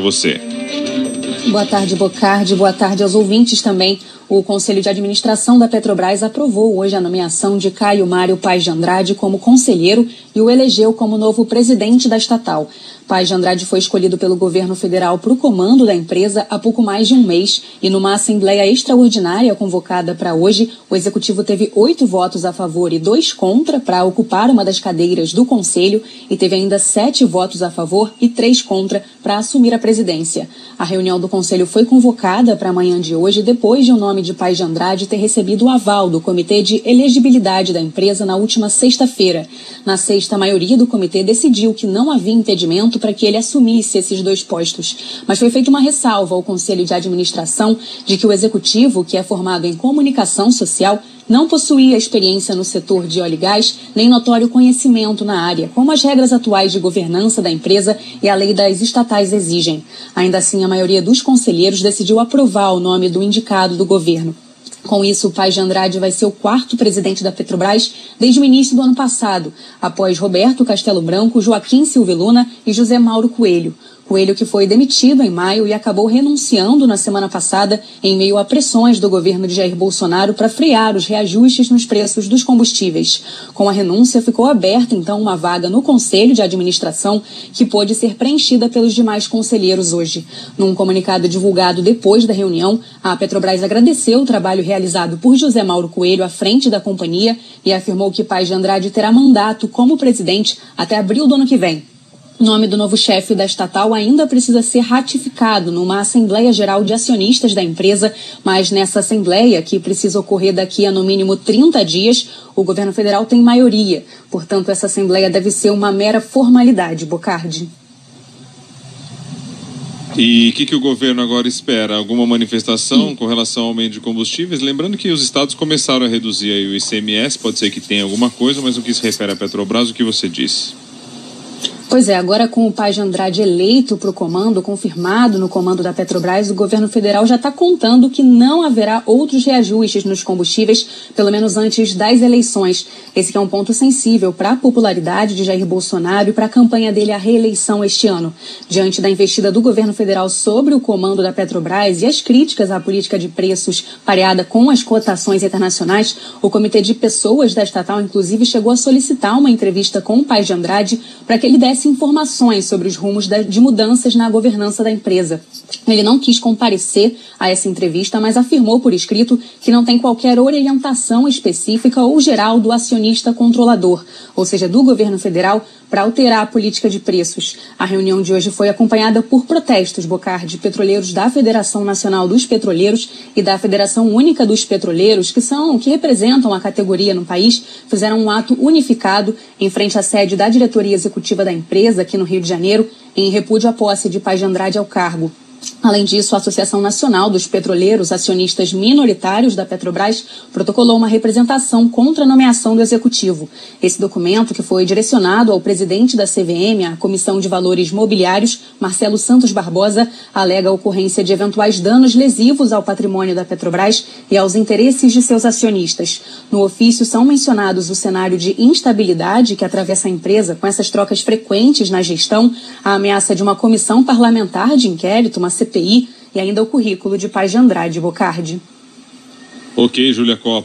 você. Boa tarde, Bocardi. Boa tarde aos ouvintes também. O Conselho de Administração da Petrobras aprovou hoje a nomeação de Caio Mário Paz de Andrade como conselheiro e o elegeu como novo presidente da estatal. Paz de Andrade foi escolhido pelo governo federal para o comando da empresa há pouco mais de um mês e numa assembleia extraordinária convocada para hoje, o executivo teve oito votos a favor e dois contra para ocupar uma das cadeiras do conselho e teve ainda sete votos a favor e três contra para assumir a presidência. A reunião do conselho foi convocada para amanhã de hoje depois de o nome de Paz de Andrade ter recebido o aval do Comitê de Elegibilidade da empresa na última sexta-feira. Na sexta, a maioria do comitê decidiu que não havia impedimento para que ele assumisse esses dois postos. Mas foi feita uma ressalva ao Conselho de Administração de que o executivo, que é formado em comunicação social, não possuía experiência no setor de óleo e gás, nem notório conhecimento na área, como as regras atuais de governança da empresa e a lei das estatais exigem. Ainda assim, a maioria dos conselheiros decidiu aprovar o nome do indicado do governo. Com isso, o Paz de Andrade vai ser o quarto presidente da Petrobras desde o início do ano passado, após Roberto Castelo Branco, Joaquim Silva Luna e José Mauro Coelho. Coelho que foi demitido em maio e acabou renunciando na semana passada em meio a pressões do governo de Jair Bolsonaro para frear os reajustes nos preços dos combustíveis. Com a renúncia, ficou aberta então uma vaga no Conselho de Administração que pôde ser preenchida pelos demais conselheiros hoje. Num comunicado divulgado depois da reunião, a Petrobras agradeceu o trabalho realizado por José Mauro Coelho à frente da companhia e afirmou que Paz de Andrade terá mandato como presidente até abril do ano que vem. O nome do novo chefe da estatal ainda precisa ser ratificado numa Assembleia Geral de Acionistas da empresa, mas nessa Assembleia, que precisa ocorrer daqui a no mínimo 30 dias, o governo federal tem maioria. Portanto, essa Assembleia deve ser uma mera formalidade, Bocardi. E o que, que, o governo agora espera? Alguma manifestação com relação ao aumento de combustíveis? Lembrando que os estados começaram a reduzir o ICMS, pode ser que tenha alguma coisa, mas o que se refere à Petrobras, o que você disse? Pois é, agora com o Pai de Andrade eleito para o comando, confirmado no comando da Petrobras, o governo federal já está contando que não haverá outros reajustes nos combustíveis, pelo menos antes das eleições. Esse é um ponto sensível para a popularidade de Jair Bolsonaro e para a campanha dele à reeleição este ano. Diante da investida do governo federal sobre o comando da Petrobras e as críticas à política de preços pareada com as cotações internacionais, o comitê de pessoas da estatal, inclusive, chegou a solicitar uma entrevista com o Pai de Andrade para que ele desse informações sobre os rumos de mudanças na governança da empresa. Ele não quis comparecer a essa entrevista, mas afirmou por escrito que não tem qualquer orientação específica ou geral do acionista controlador, ou seja, do governo federal, para alterar a política de preços. A reunião de hoje foi acompanhada por protestos, Bocar, de petroleiros da Federação Nacional dos Petroleiros e da Federação Única dos Petroleiros, que são que representam a categoria no país, fizeram um ato unificado em frente à sede da diretoria executiva da empresa aqui no Rio de Janeiro, em repúdio à posse de Paz de Andrade ao cargo. Além disso, a Associação Nacional dos Petroleiros Acionistas Minoritários da Petrobras protocolou uma representação contra a nomeação do executivo. Esse documento, que foi direcionado ao presidente da CVM, a Comissão de Valores Mobiliários, Marcelo Santos Barbosa, alega a ocorrência de eventuais danos lesivos ao patrimônio da Petrobras e aos interesses de seus acionistas. No ofício são mencionados o cenário de instabilidade que atravessa a empresa com essas trocas frequentes na gestão, a ameaça de uma comissão parlamentar de inquérito, uma CPI e ainda o currículo de Paz de Andrade Bocardi. Ok, Júlia Copa.